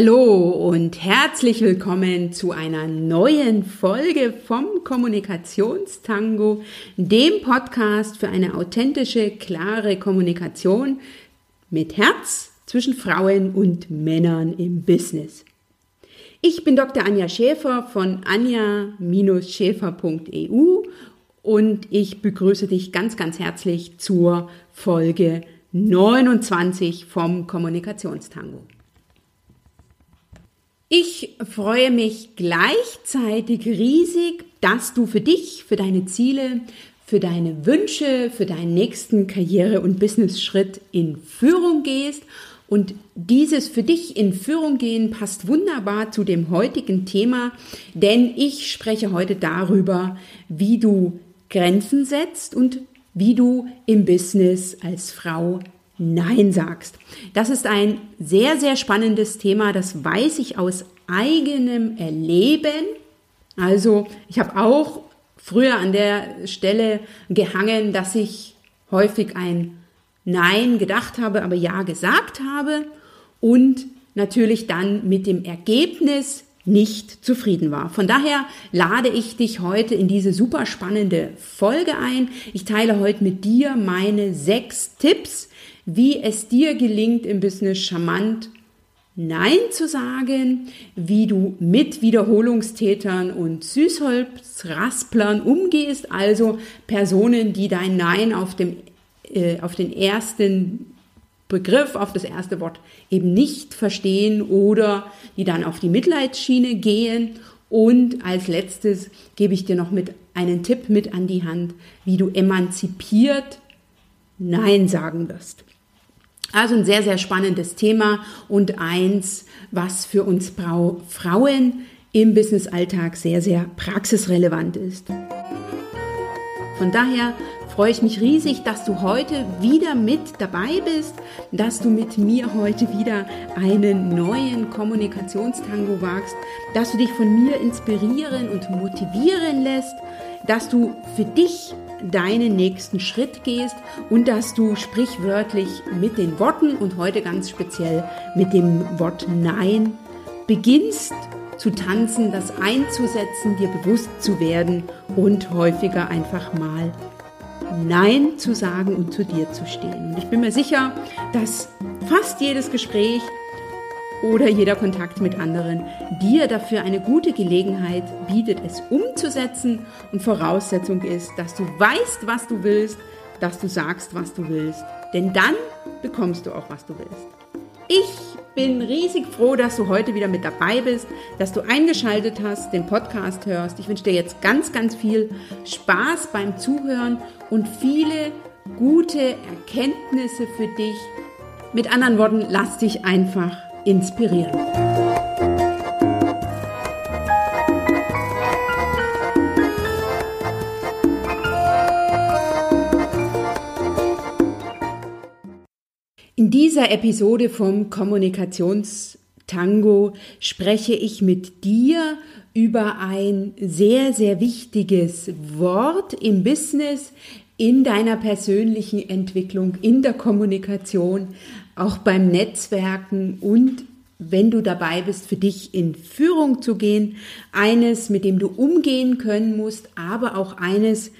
Hallo und herzlich willkommen zu einer neuen Folge vom Kommunikationstango, dem Podcast für eine authentische, klare Kommunikation mit Herz zwischen Frauen und Männern im Business. Ich bin Dr. Anja Schäfer von anja-schäfer.eu und ich begrüße dich ganz, ganz herzlich zur Folge 29 vom Kommunikationstango. Ich freue mich gleichzeitig riesig, dass du für dich, für deine Ziele, für deine Wünsche, für deinen nächsten Karriere- und Business-Schritt in Führung gehst. Und dieses für dich in Führung gehen passt wunderbar zu dem heutigen Thema, denn ich spreche heute darüber, wie du Grenzen setzt und wie du im Business als Frau Nein sagst. Das ist ein sehr, sehr spannendes Thema. Das weiß ich aus eigenem Erleben. Also ich habe auch früher an der Stelle gehangen, dass ich häufig ein Nein gedacht habe, aber Ja gesagt habe und natürlich dann mit dem Ergebnis nicht zufrieden war. Von daher lade ich dich heute in diese super spannende Folge ein. Ich teile heute mit dir meine sechs Tipps, wie es dir gelingt, im Business charmant Nein zu sagen, wie du mit Wiederholungstätern und Süßholzrasplern umgehst, also Personen, die dein Nein auf, dem, äh, auf den ersten Begriff, auf das erste Wort eben nicht verstehen oder die dann auf die Mitleidsschiene gehen. Und als letztes gebe ich dir noch mit einen Tipp mit an die Hand, wie du emanzipiert Nein sagen wirst. Also ein sehr, sehr spannendes Thema und eins, was für uns Frauen im Businessalltag sehr, sehr praxisrelevant ist. Von daher freue ich mich riesig, dass du heute wieder mit dabei bist, dass du mit mir heute wieder einen neuen Kommunikationstango wagst, dass du dich von mir inspirieren und motivieren lässt, dass du für dich deinen nächsten Schritt gehst und dass du sprichwörtlich mit den Worten und heute ganz speziell mit dem Wort Nein beginnst zu tanzen, das einzusetzen, dir bewusst zu werden und häufiger einfach mal Nein zu sagen und zu dir zu stehen. Und ich bin mir sicher, dass fast jedes Gespräch oder jeder Kontakt mit anderen dir dafür eine gute Gelegenheit bietet, es umzusetzen. Und Voraussetzung ist, dass du weißt, was du willst, dass du sagst, was du willst. Denn dann bekommst du auch, was du willst. Ich bin riesig froh, dass du heute wieder mit dabei bist, dass du eingeschaltet hast, den Podcast hörst. Ich wünsche dir jetzt ganz, ganz viel Spaß beim Zuhören und viele gute Erkenntnisse für dich. Mit anderen Worten, lass dich einfach inspirieren. In dieser Episode vom Kommunikationstango spreche ich mit dir über ein sehr, sehr wichtiges Wort im Business, in deiner persönlichen Entwicklung, in der Kommunikation, auch beim Netzwerken und wenn du dabei bist, für dich in Führung zu gehen, eines, mit dem du umgehen können musst, aber auch eines,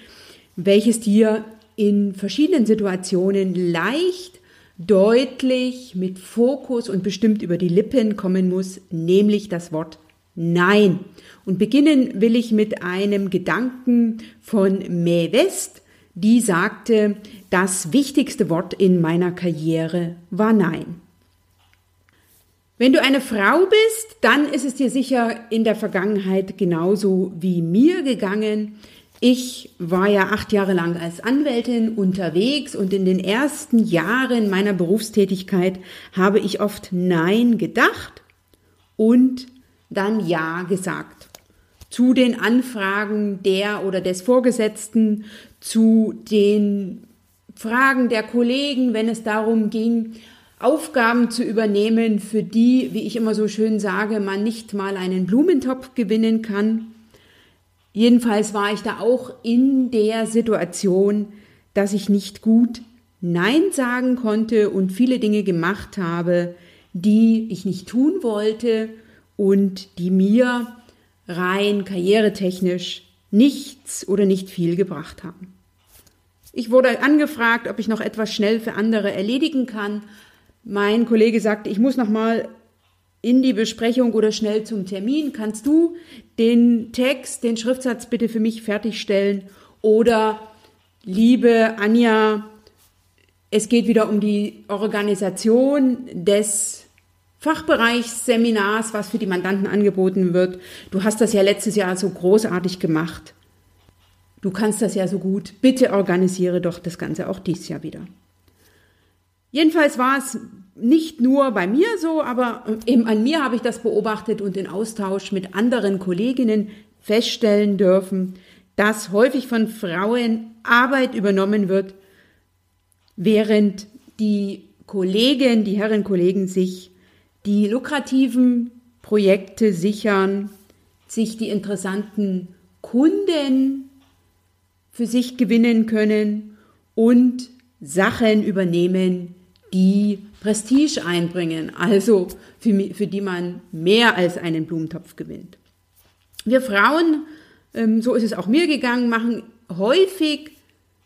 welches dir in verschiedenen Situationen leicht, deutlich, mit Fokus und bestimmt über die Lippen kommen muss, nämlich das Wort Nein. Und beginnen will ich mit einem Gedanken von Mae West, die sagte, das wichtigste Wort in meiner Karriere war Nein. Wenn du eine Frau bist, dann ist es dir sicher in der Vergangenheit genauso wie mir gegangen. Ich war ja acht Jahre lang als Anwältin unterwegs und in den ersten Jahren meiner Berufstätigkeit habe ich oft Nein gedacht und dann Ja gesagt. Zu den Anfragen der oder des Vorgesetzten, zu den Fragen der Kollegen, wenn es darum ging, Aufgaben zu übernehmen, für die, wie ich immer so schön sage, man nicht mal einen Blumentopf gewinnen kann. Jedenfalls war ich da auch in der Situation, dass ich nicht gut Nein sagen konnte und viele Dinge gemacht habe, die ich nicht tun wollte und die mir rein karrieretechnisch nichts oder nicht viel gebracht haben. Ich wurde angefragt, ob ich noch etwas schnell für andere erledigen kann. Mein Kollege sagte, ich muss noch mal in die Besprechung oder schnell zum Termin. Kannst du den Text, den Schriftsatz bitte für mich fertigstellen? Oder liebe Anja, es geht wieder um die Organisation des Fachbereichsseminars, was für die Mandanten angeboten wird. Du hast das ja letztes Jahr so großartig gemacht. Du kannst das ja so gut. Bitte organisiere doch das Ganze auch dieses Jahr wieder. Jedenfalls war es nicht nur bei mir so, aber eben an mir habe ich das beobachtet und in Austausch mit anderen Kolleginnen feststellen dürfen, dass häufig von Frauen Arbeit übernommen wird, während die Kollegen, die Herrenkollegen sich die lukrativen Projekte sichern, sich die interessanten Kunden für sich gewinnen können und Sachen übernehmen, die Prestige einbringen, also für, für die man mehr als einen Blumentopf gewinnt. Wir Frauen, ähm, so ist es auch mir gegangen, machen häufig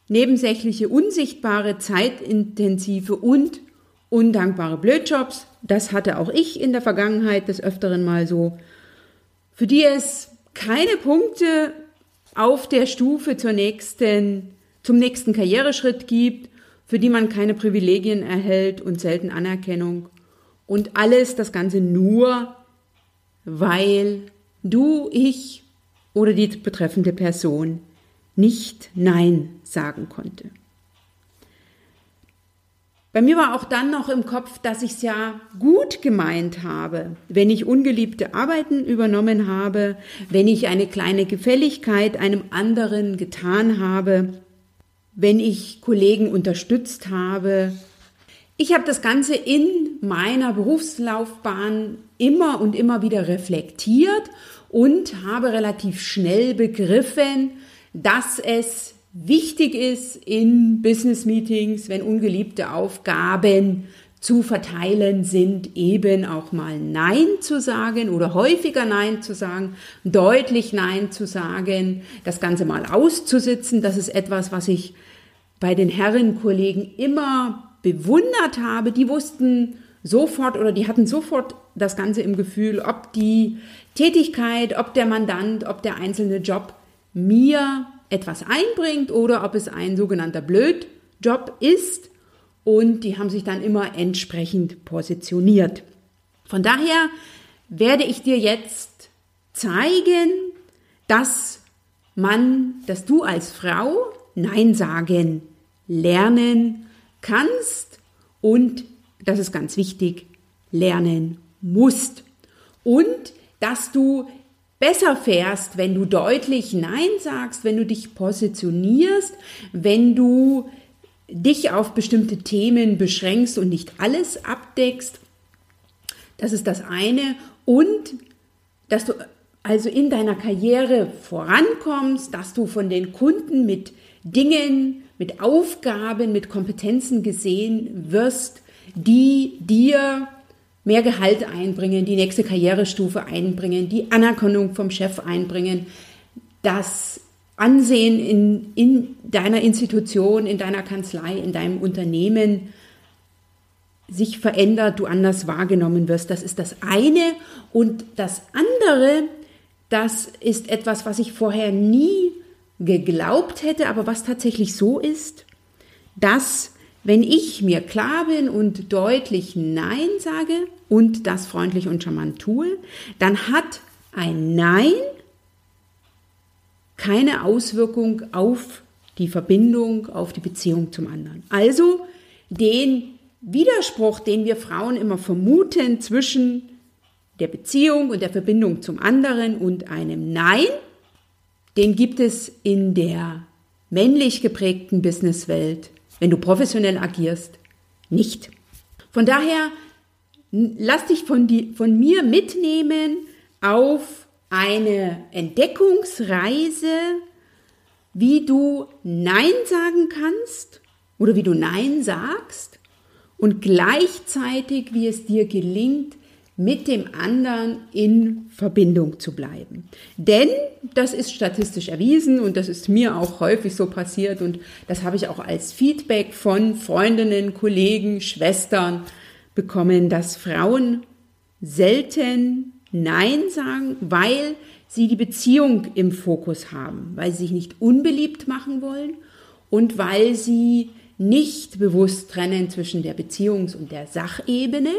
nebensächliche, unsichtbare, zeitintensive und undankbare Blödjobs. Das hatte auch ich in der Vergangenheit des Öfteren mal so, für die es keine Punkte auf der Stufe zur nächsten, zum nächsten Karriereschritt gibt, für die man keine Privilegien erhält und selten Anerkennung. Und alles, das Ganze nur, weil du, ich oder die betreffende Person nicht Nein sagen konnte. Bei mir war auch dann noch im Kopf, dass ich es ja gut gemeint habe, wenn ich ungeliebte Arbeiten übernommen habe, wenn ich eine kleine Gefälligkeit einem anderen getan habe, wenn ich Kollegen unterstützt habe. Ich habe das Ganze in meiner Berufslaufbahn immer und immer wieder reflektiert und habe relativ schnell begriffen, dass es wichtig ist in Business Meetings, wenn ungeliebte Aufgaben zu verteilen sind, eben auch mal Nein zu sagen oder häufiger Nein zu sagen, deutlich Nein zu sagen, das Ganze mal auszusitzen. Das ist etwas, was ich bei den Herrenkollegen immer bewundert habe. Die wussten sofort oder die hatten sofort das Ganze im Gefühl, ob die Tätigkeit, ob der Mandant, ob der einzelne Job mir etwas einbringt oder ob es ein sogenannter Blödjob ist. Und die haben sich dann immer entsprechend positioniert. Von daher werde ich dir jetzt zeigen, dass man, dass du als Frau Nein sagen lernen kannst und, das ist ganz wichtig, lernen musst. Und dass du besser fährst, wenn du deutlich Nein sagst, wenn du dich positionierst, wenn du dich auf bestimmte Themen beschränkst und nicht alles abdeckst. Das ist das eine. Und dass du also in deiner Karriere vorankommst, dass du von den Kunden mit Dingen, mit Aufgaben, mit Kompetenzen gesehen wirst, die dir mehr Gehalt einbringen, die nächste Karrierestufe einbringen, die Anerkennung vom Chef einbringen, das Ansehen in, in deiner Institution, in deiner Kanzlei, in deinem Unternehmen sich verändert, du anders wahrgenommen wirst. Das ist das eine. Und das andere, das ist etwas, was ich vorher nie geglaubt hätte, aber was tatsächlich so ist, dass wenn ich mir klar bin und deutlich Nein sage und das freundlich und charmant tue, dann hat ein Nein keine Auswirkung auf die Verbindung, auf die Beziehung zum anderen. Also den Widerspruch, den wir Frauen immer vermuten zwischen der Beziehung und der Verbindung zum anderen und einem Nein, den gibt es in der männlich geprägten Businesswelt wenn du professionell agierst, nicht. Von daher lass dich von, die, von mir mitnehmen auf eine Entdeckungsreise, wie du Nein sagen kannst oder wie du Nein sagst und gleichzeitig, wie es dir gelingt, mit dem anderen in Verbindung zu bleiben. Denn das ist statistisch erwiesen und das ist mir auch häufig so passiert und das habe ich auch als Feedback von Freundinnen, Kollegen, Schwestern bekommen, dass Frauen selten Nein sagen, weil sie die Beziehung im Fokus haben, weil sie sich nicht unbeliebt machen wollen und weil sie nicht bewusst trennen zwischen der Beziehungs- und der Sachebene.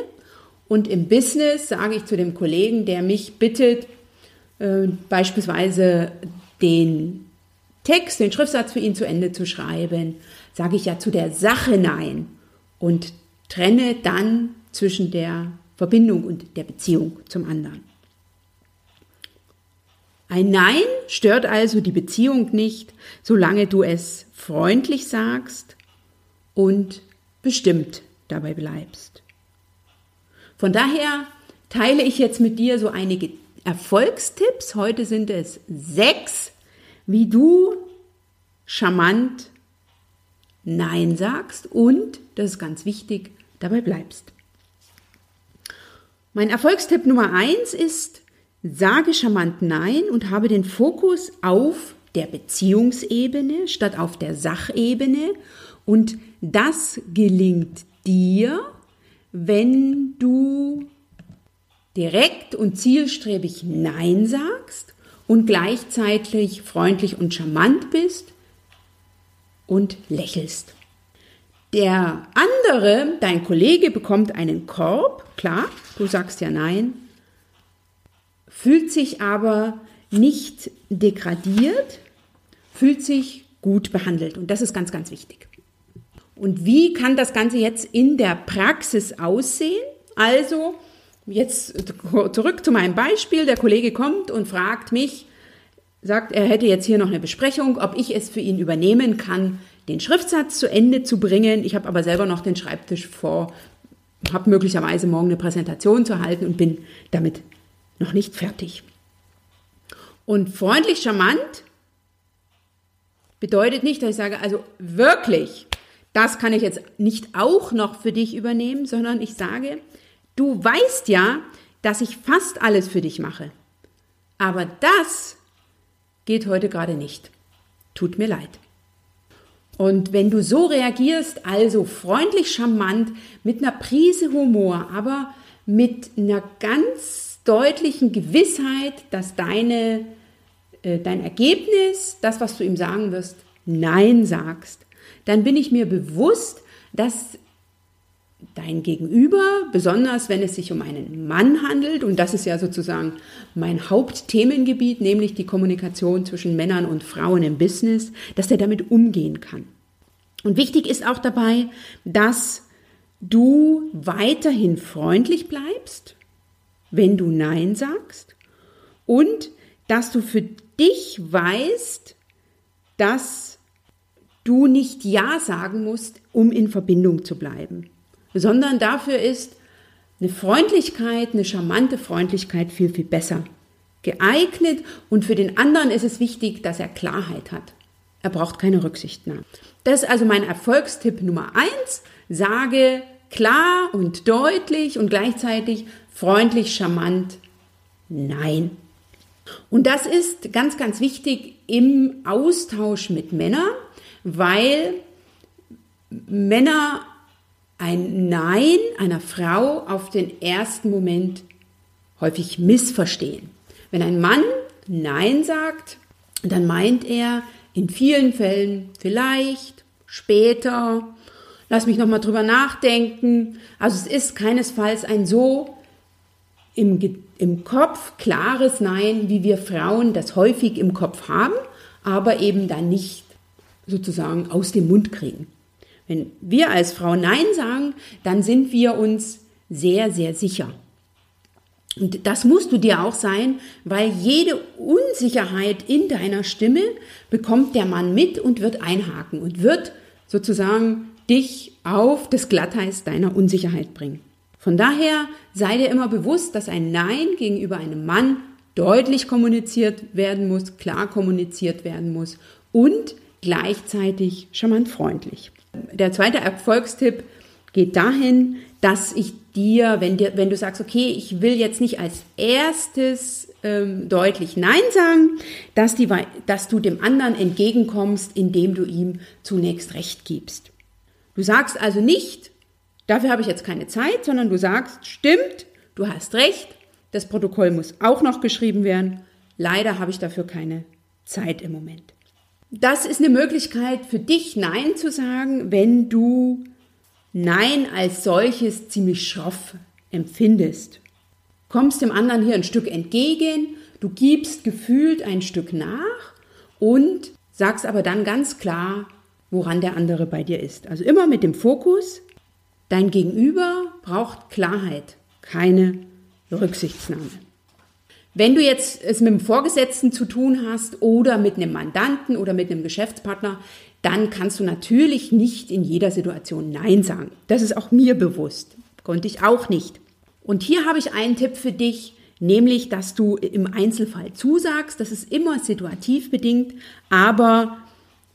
Und im Business sage ich zu dem Kollegen, der mich bittet, äh, beispielsweise den Text, den Schriftsatz für ihn zu Ende zu schreiben, sage ich ja zu der Sache Nein und trenne dann zwischen der Verbindung und der Beziehung zum anderen. Ein Nein stört also die Beziehung nicht, solange du es freundlich sagst und bestimmt dabei bleibst. Von daher teile ich jetzt mit dir so einige Erfolgstipps. Heute sind es sechs, wie du charmant Nein sagst und, das ist ganz wichtig, dabei bleibst. Mein Erfolgstipp Nummer eins ist, sage charmant Nein und habe den Fokus auf der Beziehungsebene statt auf der Sachebene. Und das gelingt dir, wenn du direkt und zielstrebig Nein sagst und gleichzeitig freundlich und charmant bist und lächelst. Der andere, dein Kollege, bekommt einen Korb, klar, du sagst ja Nein, fühlt sich aber nicht degradiert, fühlt sich gut behandelt. Und das ist ganz, ganz wichtig. Und wie kann das Ganze jetzt in der Praxis aussehen? Also, jetzt zurück zu meinem Beispiel. Der Kollege kommt und fragt mich, sagt, er hätte jetzt hier noch eine Besprechung, ob ich es für ihn übernehmen kann, den Schriftsatz zu Ende zu bringen. Ich habe aber selber noch den Schreibtisch vor, habe möglicherweise morgen eine Präsentation zu halten und bin damit noch nicht fertig. Und freundlich charmant bedeutet nicht, dass ich sage, also wirklich, das kann ich jetzt nicht auch noch für dich übernehmen, sondern ich sage, du weißt ja, dass ich fast alles für dich mache. Aber das geht heute gerade nicht. Tut mir leid. Und wenn du so reagierst, also freundlich charmant, mit einer Prise Humor, aber mit einer ganz deutlichen Gewissheit, dass deine, äh, dein Ergebnis, das, was du ihm sagen wirst, Nein sagst, dann bin ich mir bewusst, dass dein Gegenüber, besonders wenn es sich um einen Mann handelt, und das ist ja sozusagen mein Hauptthemengebiet, nämlich die Kommunikation zwischen Männern und Frauen im Business, dass der damit umgehen kann. Und wichtig ist auch dabei, dass du weiterhin freundlich bleibst, wenn du Nein sagst und dass du für dich weißt, dass du nicht Ja sagen musst, um in Verbindung zu bleiben, sondern dafür ist eine Freundlichkeit, eine charmante Freundlichkeit viel, viel besser geeignet und für den anderen ist es wichtig, dass er Klarheit hat. Er braucht keine Rücksichtnahme. Das ist also mein Erfolgstipp Nummer eins. Sage klar und deutlich und gleichzeitig freundlich, charmant, nein. Und das ist ganz, ganz wichtig im Austausch mit Männern, weil Männer ein Nein einer Frau auf den ersten Moment häufig missverstehen. Wenn ein Mann Nein sagt, dann meint er in vielen Fällen vielleicht, später, lass mich nochmal drüber nachdenken. Also es ist keinesfalls ein so im, im Kopf klares Nein, wie wir Frauen das häufig im Kopf haben, aber eben dann nicht sozusagen aus dem Mund kriegen. Wenn wir als Frau Nein sagen, dann sind wir uns sehr, sehr sicher. Und das musst du dir auch sein, weil jede Unsicherheit in deiner Stimme bekommt der Mann mit und wird einhaken und wird sozusagen dich auf das Glatteis deiner Unsicherheit bringen. Von daher sei dir immer bewusst, dass ein Nein gegenüber einem Mann deutlich kommuniziert werden muss, klar kommuniziert werden muss und gleichzeitig charmant freundlich. Der zweite Erfolgstipp geht dahin, dass ich dir, wenn, dir, wenn du sagst, okay, ich will jetzt nicht als erstes ähm, deutlich Nein sagen, dass, die, dass du dem anderen entgegenkommst, indem du ihm zunächst Recht gibst. Du sagst also nicht, dafür habe ich jetzt keine Zeit, sondern du sagst, stimmt, du hast recht, das Protokoll muss auch noch geschrieben werden, leider habe ich dafür keine Zeit im Moment. Das ist eine Möglichkeit für dich Nein zu sagen, wenn du Nein als solches ziemlich schroff empfindest. Kommst dem anderen hier ein Stück entgegen, du gibst gefühlt ein Stück nach und sagst aber dann ganz klar, woran der andere bei dir ist. Also immer mit dem Fokus, dein Gegenüber braucht Klarheit, keine Rücksichtsnahme. Wenn du jetzt es mit dem Vorgesetzten zu tun hast oder mit einem Mandanten oder mit einem Geschäftspartner, dann kannst du natürlich nicht in jeder Situation Nein sagen. Das ist auch mir bewusst. Konnte ich auch nicht. Und hier habe ich einen Tipp für dich, nämlich, dass du im Einzelfall zusagst. Das ist immer situativ bedingt, aber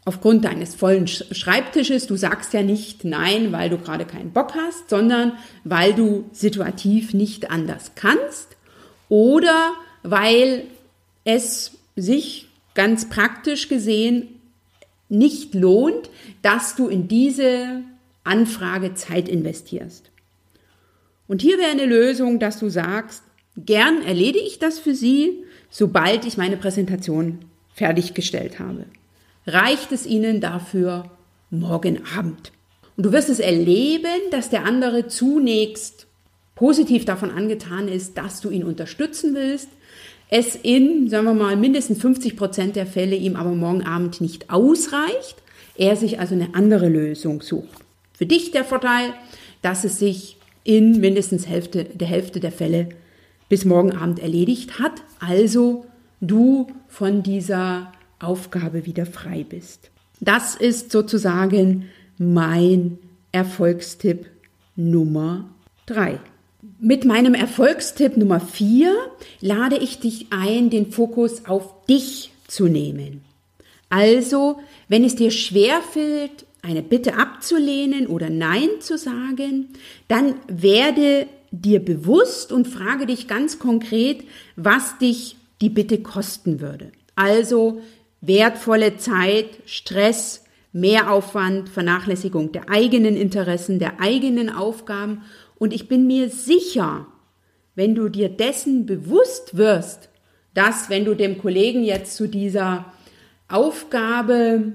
aufgrund deines vollen Schreibtisches, du sagst ja nicht nein, weil du gerade keinen Bock hast, sondern weil du situativ nicht anders kannst oder weil es sich ganz praktisch gesehen nicht lohnt, dass du in diese Anfrage Zeit investierst. Und hier wäre eine Lösung, dass du sagst, gern erledige ich das für Sie, sobald ich meine Präsentation fertiggestellt habe. Reicht es Ihnen dafür morgen Abend? Und du wirst es erleben, dass der andere zunächst positiv davon angetan ist, dass du ihn unterstützen willst, es in, sagen wir mal, mindestens 50 Prozent der Fälle ihm aber morgen Abend nicht ausreicht, er sich also eine andere Lösung sucht. Für dich der Vorteil, dass es sich in mindestens Hälfte, der Hälfte der Fälle bis morgen Abend erledigt hat, also du von dieser Aufgabe wieder frei bist. Das ist sozusagen mein Erfolgstipp Nummer drei. Mit meinem Erfolgstipp Nummer 4 lade ich dich ein, den Fokus auf dich zu nehmen. Also, wenn es dir schwerfällt, eine Bitte abzulehnen oder Nein zu sagen, dann werde dir bewusst und frage dich ganz konkret, was dich die Bitte kosten würde. Also wertvolle Zeit, Stress, Mehraufwand, Vernachlässigung der eigenen Interessen, der eigenen Aufgaben und ich bin mir sicher, wenn du dir dessen bewusst wirst, dass wenn du dem Kollegen jetzt zu dieser Aufgabe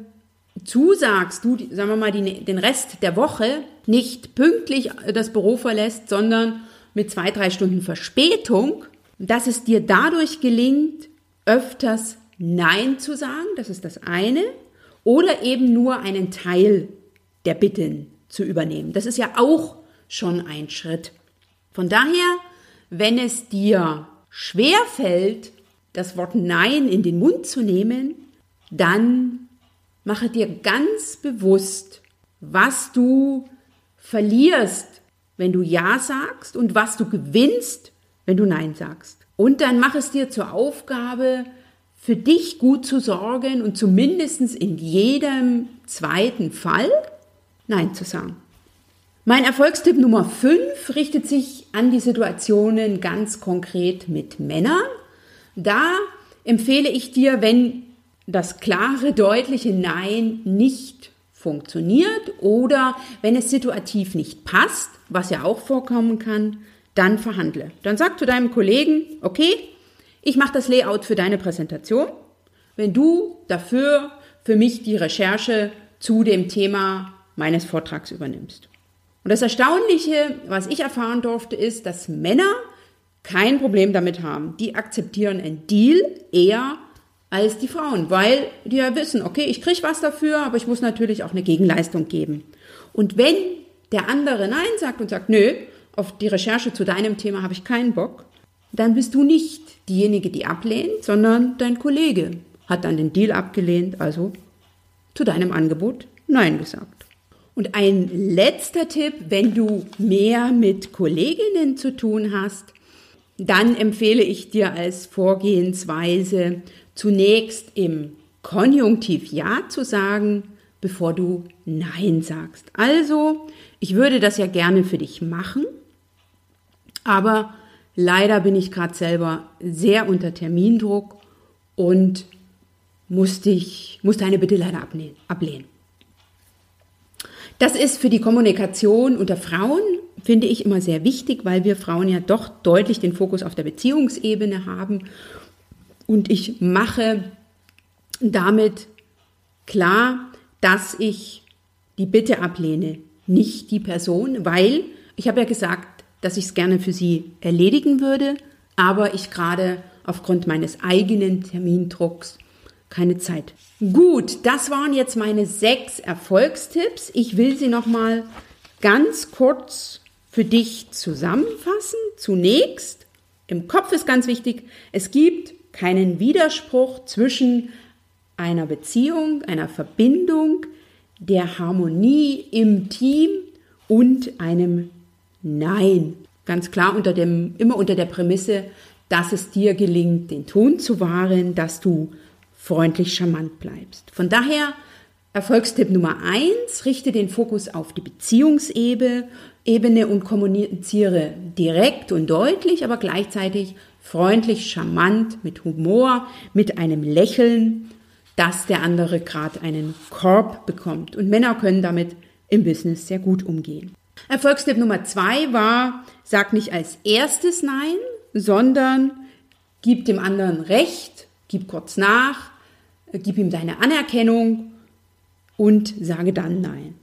zusagst, du, sagen wir mal, die, den Rest der Woche nicht pünktlich das Büro verlässt, sondern mit zwei, drei Stunden Verspätung, dass es dir dadurch gelingt, öfters Nein zu sagen, das ist das eine, oder eben nur einen Teil der Bitten zu übernehmen. Das ist ja auch schon ein Schritt. Von daher, wenn es dir schwer fällt, das Wort Nein in den Mund zu nehmen, dann mache dir ganz bewusst, was du verlierst, wenn du Ja sagst und was du gewinnst, wenn du Nein sagst. Und dann mach es dir zur Aufgabe, für dich gut zu sorgen und zumindest in jedem zweiten Fall Nein zu sagen. Mein Erfolgstipp Nummer 5 richtet sich an die Situationen ganz konkret mit Männern. Da empfehle ich dir, wenn das klare, deutliche Nein nicht funktioniert oder wenn es situativ nicht passt, was ja auch vorkommen kann, dann verhandle. Dann sag zu deinem Kollegen, okay, ich mache das Layout für deine Präsentation, wenn du dafür für mich die Recherche zu dem Thema meines Vortrags übernimmst. Und das Erstaunliche, was ich erfahren durfte, ist, dass Männer kein Problem damit haben. Die akzeptieren einen Deal eher als die Frauen, weil die ja wissen, okay, ich kriege was dafür, aber ich muss natürlich auch eine Gegenleistung geben. Und wenn der andere Nein sagt und sagt, nö, auf die Recherche zu deinem Thema habe ich keinen Bock, dann bist du nicht diejenige, die ablehnt, sondern dein Kollege hat dann den Deal abgelehnt, also zu deinem Angebot Nein gesagt. Und ein letzter Tipp, wenn du mehr mit Kolleginnen zu tun hast, dann empfehle ich dir als Vorgehensweise zunächst im Konjunktiv Ja zu sagen bevor du Nein sagst. Also, ich würde das ja gerne für dich machen, aber leider bin ich gerade selber sehr unter Termindruck und musste, ich, musste eine Bitte leider ablehnen. Das ist für die Kommunikation unter Frauen, finde ich, immer sehr wichtig, weil wir Frauen ja doch deutlich den Fokus auf der Beziehungsebene haben. Und ich mache damit klar, dass ich die Bitte ablehne, nicht die Person, weil ich habe ja gesagt, dass ich es gerne für sie erledigen würde, aber ich gerade aufgrund meines eigenen Termindrucks keine Zeit. Gut, das waren jetzt meine sechs Erfolgstipps. Ich will sie noch mal ganz kurz für dich zusammenfassen. Zunächst, im Kopf ist ganz wichtig, es gibt keinen Widerspruch zwischen einer Beziehung, einer Verbindung, der Harmonie im Team und einem Nein. Ganz klar unter dem, immer unter der Prämisse, dass es dir gelingt, den Ton zu wahren, dass du freundlich charmant bleibst. Von daher Erfolgstipp Nummer eins, richte den Fokus auf die Beziehungsebene und kommuniziere direkt und deutlich, aber gleichzeitig freundlich, charmant, mit Humor, mit einem Lächeln dass der andere gerade einen Korb bekommt. Und Männer können damit im Business sehr gut umgehen. Erfolgstipp Nummer zwei war, sag nicht als erstes Nein, sondern gib dem anderen Recht, gib kurz nach, gib ihm deine Anerkennung und sage dann Nein.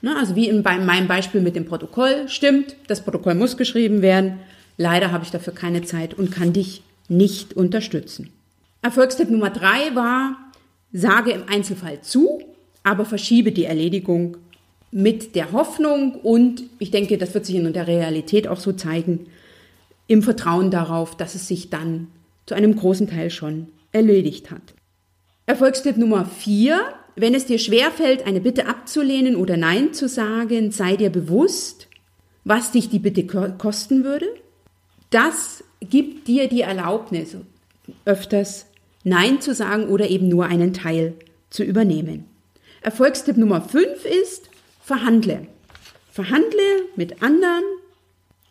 Na, also wie in meinem Beispiel mit dem Protokoll, stimmt, das Protokoll muss geschrieben werden. Leider habe ich dafür keine Zeit und kann dich nicht unterstützen. Erfolgstipp Nummer drei war, Sage im Einzelfall zu, aber verschiebe die Erledigung mit der Hoffnung und ich denke, das wird sich in der Realität auch so zeigen, im Vertrauen darauf, dass es sich dann zu einem großen Teil schon erledigt hat. Erfolgstipp Nummer vier: Wenn es dir schwerfällt, eine Bitte abzulehnen oder Nein zu sagen, sei dir bewusst, was dich die Bitte kosten würde. Das gibt dir die Erlaubnis, öfters Nein zu sagen oder eben nur einen Teil zu übernehmen. Erfolgstipp Nummer 5 ist, verhandle. Verhandle mit anderen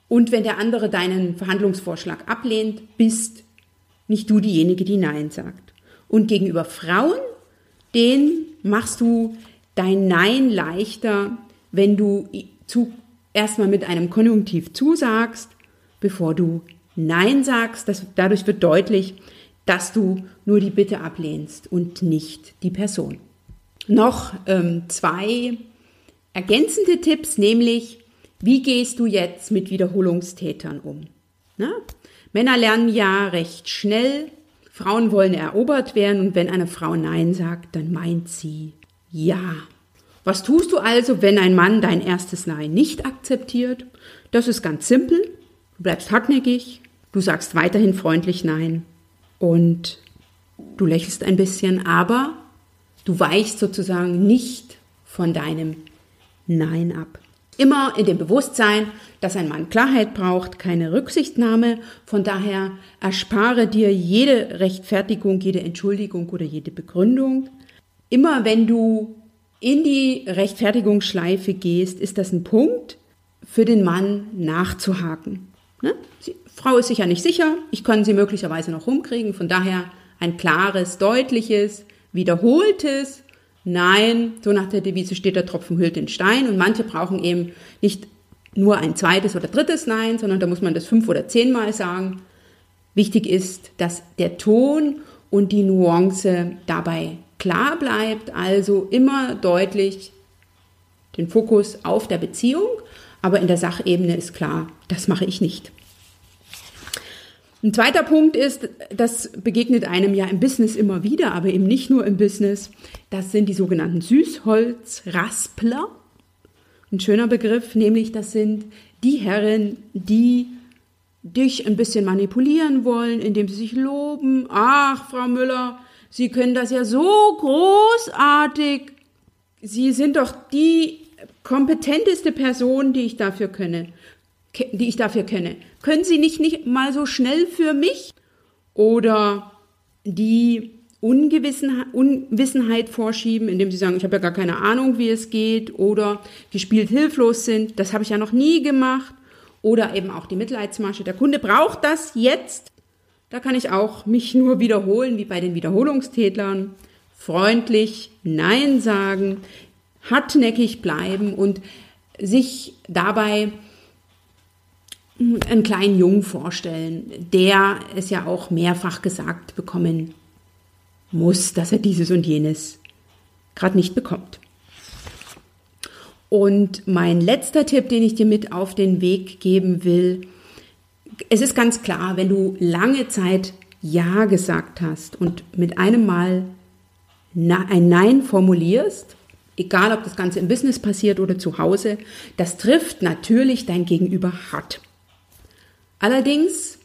und wenn der andere deinen Verhandlungsvorschlag ablehnt, bist nicht du diejenige, die Nein sagt. Und gegenüber Frauen, den machst du dein Nein leichter, wenn du zu, erstmal mit einem Konjunktiv zusagst, bevor du Nein sagst. Das, dadurch wird deutlich, dass du nur die Bitte ablehnst und nicht die Person. Noch ähm, zwei ergänzende Tipps, nämlich wie gehst du jetzt mit Wiederholungstätern um? Na? Männer lernen ja recht schnell, Frauen wollen erobert werden und wenn eine Frau Nein sagt, dann meint sie Ja. Was tust du also, wenn ein Mann dein erstes Nein nicht akzeptiert? Das ist ganz simpel. Du bleibst hartnäckig, du sagst weiterhin freundlich Nein und du lächelst ein bisschen, aber du weichst sozusagen nicht von deinem Nein ab. Immer in dem Bewusstsein, dass ein Mann Klarheit braucht, keine Rücksichtnahme. Von daher erspare dir jede Rechtfertigung, jede Entschuldigung oder jede Begründung. Immer wenn du in die Rechtfertigungsschleife gehst, ist das ein Punkt für den Mann nachzuhaken. Ne? Frau ist sich ja nicht sicher, ich kann sie möglicherweise noch rumkriegen, von daher ein klares, deutliches, wiederholtes Nein, so nach der Devise steht der Tropfen hüllt den Stein und manche brauchen eben nicht nur ein zweites oder drittes Nein, sondern da muss man das fünf oder zehnmal sagen. Wichtig ist, dass der Ton und die Nuance dabei klar bleibt, also immer deutlich den Fokus auf der Beziehung, aber in der Sachebene ist klar, das mache ich nicht. Ein zweiter Punkt ist, das begegnet einem ja im Business immer wieder, aber eben nicht nur im Business. Das sind die sogenannten Süßholzraspler. Ein schöner Begriff, nämlich das sind die Herren, die dich ein bisschen manipulieren wollen, indem sie sich loben. Ach, Frau Müller, Sie können das ja so großartig. Sie sind doch die kompetenteste Person, die ich dafür kenne die ich dafür kenne. Können Sie nicht, nicht mal so schnell für mich? Oder die Unwissenheit vorschieben, indem sie sagen, ich habe ja gar keine Ahnung, wie es geht, oder gespielt hilflos sind, das habe ich ja noch nie gemacht, oder eben auch die Mitleidsmasche, der Kunde braucht das jetzt. Da kann ich auch mich nur wiederholen, wie bei den Wiederholungstätlern. Freundlich Nein sagen, hartnäckig bleiben und sich dabei einen kleinen Jungen vorstellen, der es ja auch mehrfach gesagt bekommen muss, dass er dieses und jenes gerade nicht bekommt. Und mein letzter Tipp, den ich dir mit auf den Weg geben will, es ist ganz klar, wenn du lange Zeit Ja gesagt hast und mit einem Mal ein Nein formulierst, egal ob das Ganze im Business passiert oder zu Hause, das trifft natürlich dein Gegenüber hart. Allerdings,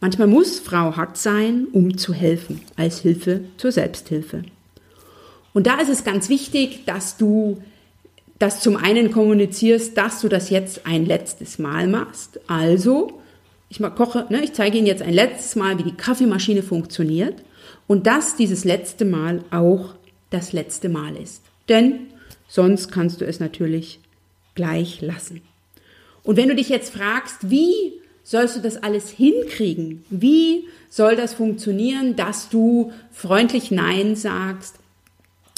manchmal muss Frau hart sein, um zu helfen, als Hilfe zur Selbsthilfe. Und da ist es ganz wichtig, dass du das zum einen kommunizierst, dass du das jetzt ein letztes Mal machst. Also, ich mal koche, ne, ich zeige Ihnen jetzt ein letztes Mal, wie die Kaffeemaschine funktioniert und dass dieses letzte Mal auch das letzte Mal ist. Denn sonst kannst du es natürlich gleich lassen. Und wenn du dich jetzt fragst, wie sollst du das alles hinkriegen? Wie soll das funktionieren, dass du freundlich Nein sagst,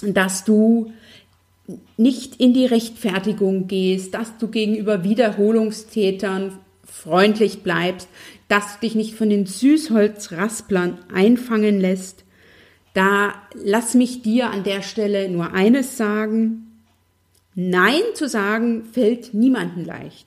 dass du nicht in die Rechtfertigung gehst, dass du gegenüber Wiederholungstätern freundlich bleibst, dass du dich nicht von den Süßholzrasplern einfangen lässt. Da lass mich dir an der Stelle nur eines sagen. Nein zu sagen fällt niemandem leicht.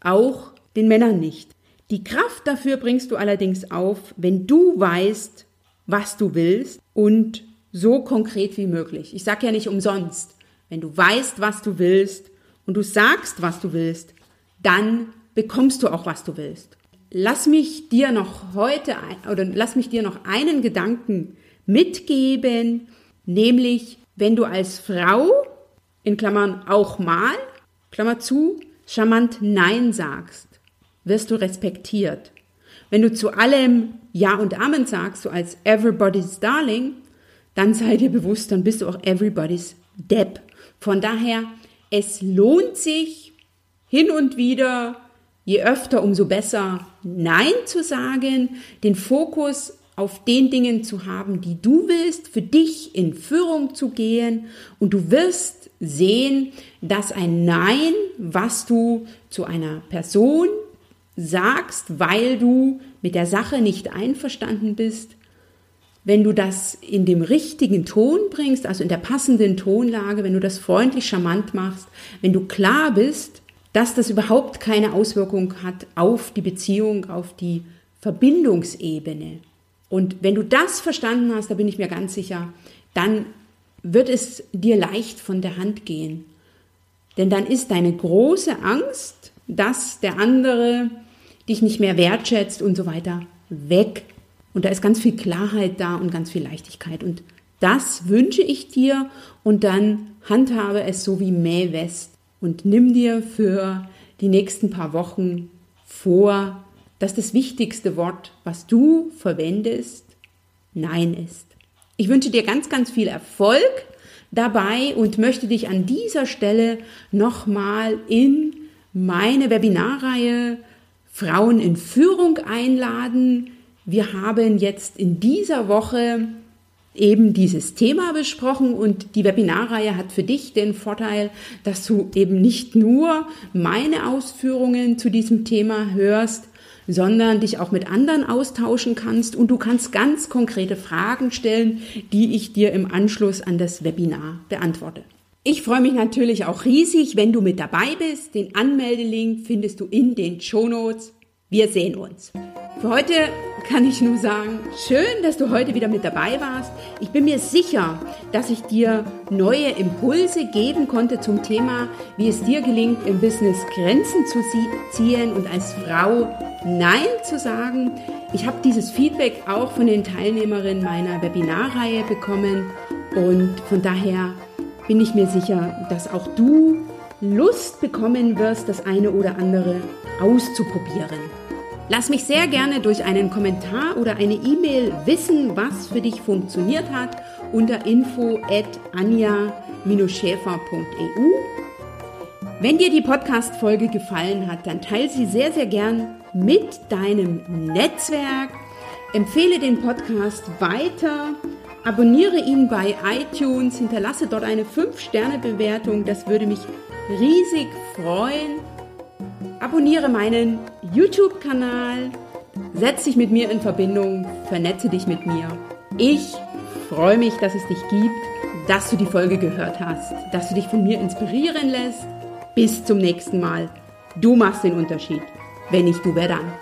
Auch den Männern nicht. Die Kraft dafür bringst du allerdings auf, wenn du weißt, was du willst und so konkret wie möglich. Ich sage ja nicht umsonst, wenn du weißt, was du willst und du sagst, was du willst, dann bekommst du auch, was du willst. Lass mich dir noch heute oder lass mich dir noch einen Gedanken mitgeben, nämlich wenn du als Frau in Klammern auch mal, Klammer zu, charmant Nein sagst, wirst du respektiert. Wenn du zu allem Ja und Amen sagst, so als Everybody's Darling, dann sei dir bewusst, dann bist du auch Everybody's Depp. Von daher, es lohnt sich hin und wieder, je öfter, umso besser, Nein zu sagen, den Fokus auf den Dingen zu haben, die du willst, für dich in Führung zu gehen und du wirst sehen, dass ein Nein, was du zu einer Person sagst, weil du mit der Sache nicht einverstanden bist, wenn du das in dem richtigen Ton bringst, also in der passenden Tonlage, wenn du das freundlich charmant machst, wenn du klar bist, dass das überhaupt keine Auswirkung hat auf die Beziehung, auf die Verbindungsebene. Und wenn du das verstanden hast, da bin ich mir ganz sicher, dann wird es dir leicht von der Hand gehen. Denn dann ist deine große Angst, dass der andere dich nicht mehr wertschätzt und so weiter, weg. Und da ist ganz viel Klarheit da und ganz viel Leichtigkeit. Und das wünsche ich dir und dann handhabe es so wie May West und nimm dir für die nächsten paar Wochen vor, dass das wichtigste Wort, was du verwendest, Nein ist. Ich wünsche dir ganz, ganz viel Erfolg dabei und möchte dich an dieser Stelle nochmal in meine Webinarreihe Frauen in Führung einladen. Wir haben jetzt in dieser Woche eben dieses Thema besprochen und die Webinarreihe hat für dich den Vorteil, dass du eben nicht nur meine Ausführungen zu diesem Thema hörst, sondern dich auch mit anderen austauschen kannst und du kannst ganz konkrete Fragen stellen, die ich dir im Anschluss an das Webinar beantworte. Ich freue mich natürlich auch riesig, wenn du mit dabei bist. Den Anmeldelink findest du in den Show Notes. Wir sehen uns. Für heute kann ich nur sagen, schön, dass du heute wieder mit dabei warst. Ich bin mir sicher, dass ich dir neue Impulse geben konnte zum Thema, wie es dir gelingt, im Business Grenzen zu ziehen und als Frau Nein zu sagen. Ich habe dieses Feedback auch von den Teilnehmerinnen meiner Webinarreihe bekommen und von daher bin ich mir sicher, dass auch du Lust bekommen wirst, das eine oder andere auszuprobieren. Lass mich sehr gerne durch einen Kommentar oder eine E-Mail wissen, was für dich funktioniert hat unter info at anja-schäfer.eu. Wenn dir die Podcast-Folge gefallen hat, dann teile sie sehr, sehr gern mit deinem Netzwerk. Empfehle den Podcast weiter. Abonniere ihn bei iTunes. Hinterlasse dort eine 5-Sterne-Bewertung. Das würde mich riesig freuen. Abonniere meinen YouTube-Kanal. Setz dich mit mir in Verbindung. Vernetze dich mit mir. Ich freue mich, dass es dich gibt, dass du die Folge gehört hast, dass du dich von mir inspirieren lässt. Bis zum nächsten Mal. Du machst den Unterschied. Wenn nicht du, wer dann?